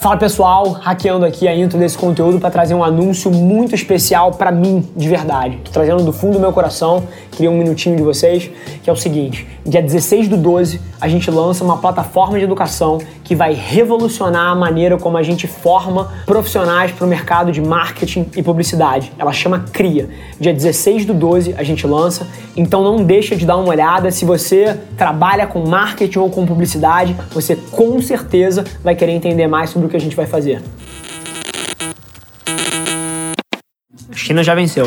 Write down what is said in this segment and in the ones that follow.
Fala pessoal, hackeando aqui a intro desse conteúdo para trazer um anúncio muito especial para mim, de verdade. Tô trazendo do fundo do meu coração, queria um minutinho de vocês, que é o seguinte: dia 16 do 12, a gente lança uma plataforma de educação que vai revolucionar a maneira como a gente forma profissionais para o mercado de marketing e publicidade. Ela chama CRIA. Dia 16 do 12 a gente lança, então não deixa de dar uma olhada. Se você trabalha com marketing ou com publicidade, você com certeza vai querer entender mais sobre o que a gente vai fazer. A China já venceu.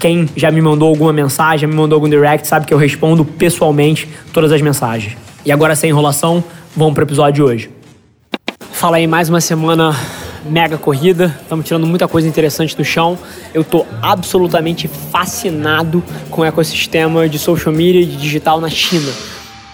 Quem já me mandou alguma mensagem, já me mandou algum direct, sabe que eu respondo pessoalmente todas as mensagens. E agora, sem enrolação, vamos para o episódio de hoje. Fala aí, mais uma semana mega corrida, estamos tirando muita coisa interessante do chão. Eu tô absolutamente fascinado com o ecossistema de social media e de digital na China.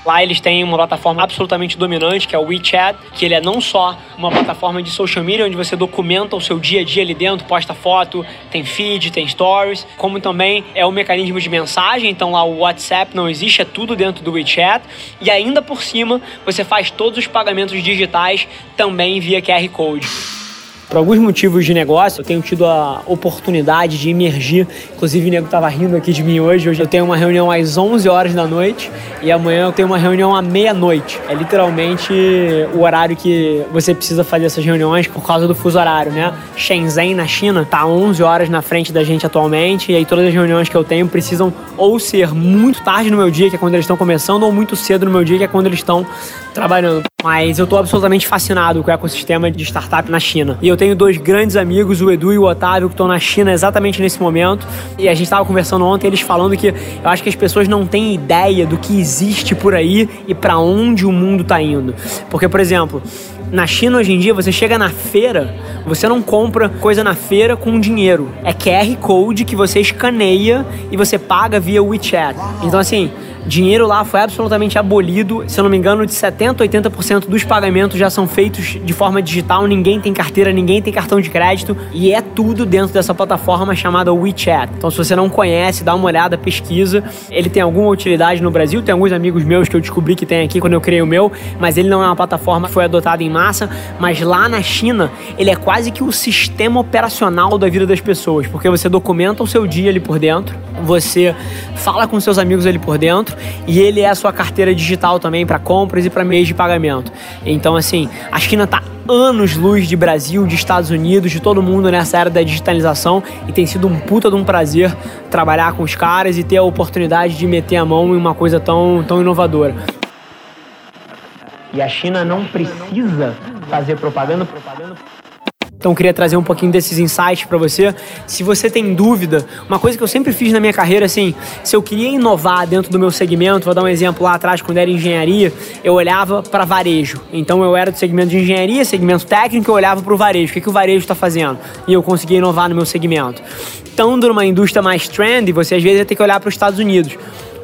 Lá eles têm uma plataforma absolutamente dominante, que é o WeChat, que ele é não só uma plataforma de social media onde você documenta o seu dia a dia ali dentro, posta foto, tem feed, tem stories, como também é um mecanismo de mensagem, então lá o WhatsApp não existe, é tudo dentro do WeChat, e ainda por cima você faz todos os pagamentos digitais também via QR Code. Por alguns motivos de negócio, eu tenho tido a oportunidade de emergir. Inclusive, o nego estava rindo aqui de mim hoje. Hoje eu tenho uma reunião às 11 horas da noite e amanhã eu tenho uma reunião à meia-noite. É literalmente o horário que você precisa fazer essas reuniões por causa do fuso horário, né? Shenzhen, na China, tá 11 horas na frente da gente atualmente e aí todas as reuniões que eu tenho precisam ou ser muito tarde no meu dia, que é quando eles estão começando, ou muito cedo no meu dia, que é quando eles estão trabalhando. Mas eu tô absolutamente fascinado com o ecossistema de startup na China. E eu tenho dois grandes amigos, o Edu e o Otávio, que estão na China exatamente nesse momento. E a gente estava conversando ontem, eles falando que eu acho que as pessoas não têm ideia do que existe por aí e para onde o mundo tá indo. Porque, por exemplo, na China hoje em dia, você chega na feira, você não compra coisa na feira com dinheiro. É QR Code que você escaneia e você paga via WeChat. Então, assim, dinheiro lá foi absolutamente abolido. Se eu não me engano, de 70% a 80% dos pagamentos já são feitos de forma digital. Ninguém tem carteira, ninguém tem cartão de crédito. E é tudo dentro dessa plataforma chamada WeChat. Então, se você não conhece, dá uma olhada, pesquisa. Ele tem alguma utilidade no Brasil. Tem alguns amigos meus que eu descobri que tem aqui quando eu criei o meu. Mas ele não é uma plataforma que foi adotada em massa. Mas lá na China, ele é quase que o sistema operacional da vida das pessoas. Porque você documenta o seu dia ali por dentro. Você fala com seus amigos ali por dentro e ele é a sua carteira digital também para compras e para meios de pagamento. Então, assim, a China está anos-luz de Brasil, de Estados Unidos, de todo mundo nessa era da digitalização e tem sido um puta de um prazer trabalhar com os caras e ter a oportunidade de meter a mão em uma coisa tão, tão inovadora. E a China não precisa fazer propaganda, propaganda então queria trazer um pouquinho desses insights para você. Se você tem dúvida, uma coisa que eu sempre fiz na minha carreira, assim, se eu queria inovar dentro do meu segmento, vou dar um exemplo lá atrás, quando era engenharia, eu olhava para varejo. Então eu era do segmento de engenharia, segmento técnico, eu olhava para o varejo. O que, que o varejo está fazendo? E eu conseguia inovar no meu segmento. Estando numa indústria mais trendy, você às vezes ia ter que olhar para os Estados Unidos.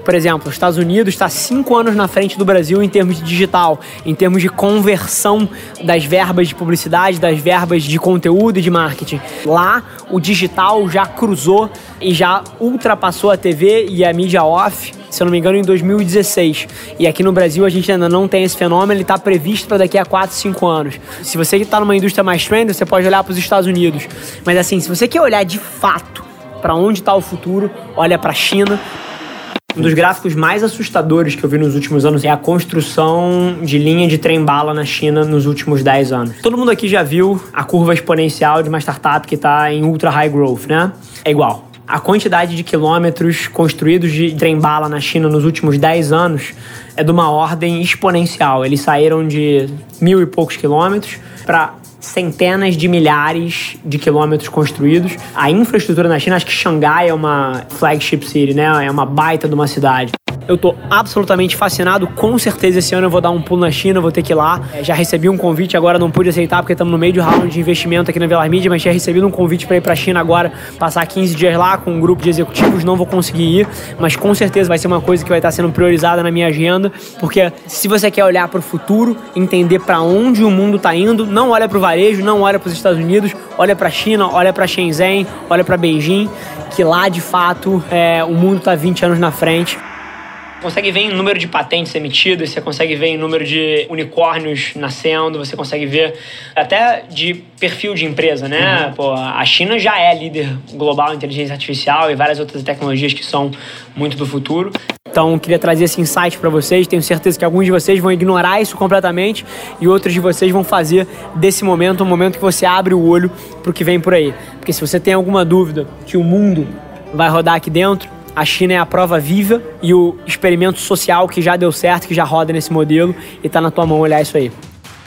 Por exemplo, os Estados Unidos está cinco anos na frente do Brasil em termos de digital, em termos de conversão das verbas de publicidade, das verbas de conteúdo e de marketing. Lá, o digital já cruzou e já ultrapassou a TV e a mídia off se eu não me engano, em 2016. E aqui no Brasil a gente ainda não tem esse fenômeno, ele está previsto para daqui a 4, 5 anos. Se você está numa indústria mais trend, você pode olhar para os Estados Unidos. Mas assim, se você quer olhar de fato para onde está o futuro, olha para a China. Um dos gráficos mais assustadores que eu vi nos últimos anos é a construção de linha de trem-bala na China nos últimos 10 anos. Todo mundo aqui já viu a curva exponencial de uma startup que está em ultra high growth, né? É igual. A quantidade de quilômetros construídos de trem-bala na China nos últimos 10 anos é de uma ordem exponencial. Eles saíram de mil e poucos quilômetros para centenas de milhares de quilômetros construídos. A infraestrutura na China, acho que Xangai é uma flagship city, né? É uma baita de uma cidade. Eu tô absolutamente fascinado. Com certeza esse ano eu vou dar um pulo na China, vou ter que ir lá. É, já recebi um convite, agora não pude aceitar porque estamos no meio de round de investimento aqui na Velar Media, mas tinha recebido um convite para ir para China agora, passar 15 dias lá com um grupo de executivos. Não vou conseguir ir, mas com certeza vai ser uma coisa que vai estar sendo priorizada na minha agenda, porque se você quer olhar para o futuro, entender para onde o mundo está indo, não olha para o varejo, não olha para os Estados Unidos, olha para a China, olha para Shenzhen, olha para Beijing, que lá de fato é, o mundo está 20 anos na frente consegue ver em número de patentes emitidas, você consegue ver em número de unicórnios nascendo, você consegue ver até de perfil de empresa, né? Uhum. Pô, a China já é líder global em inteligência artificial e várias outras tecnologias que são muito do futuro. Então, queria trazer esse insight para vocês. Tenho certeza que alguns de vocês vão ignorar isso completamente e outros de vocês vão fazer desse momento um momento que você abre o olho para o que vem por aí. Porque se você tem alguma dúvida que o mundo vai rodar aqui dentro, a China é a prova viva e o experimento social que já deu certo, que já roda nesse modelo e está na tua mão olhar isso aí.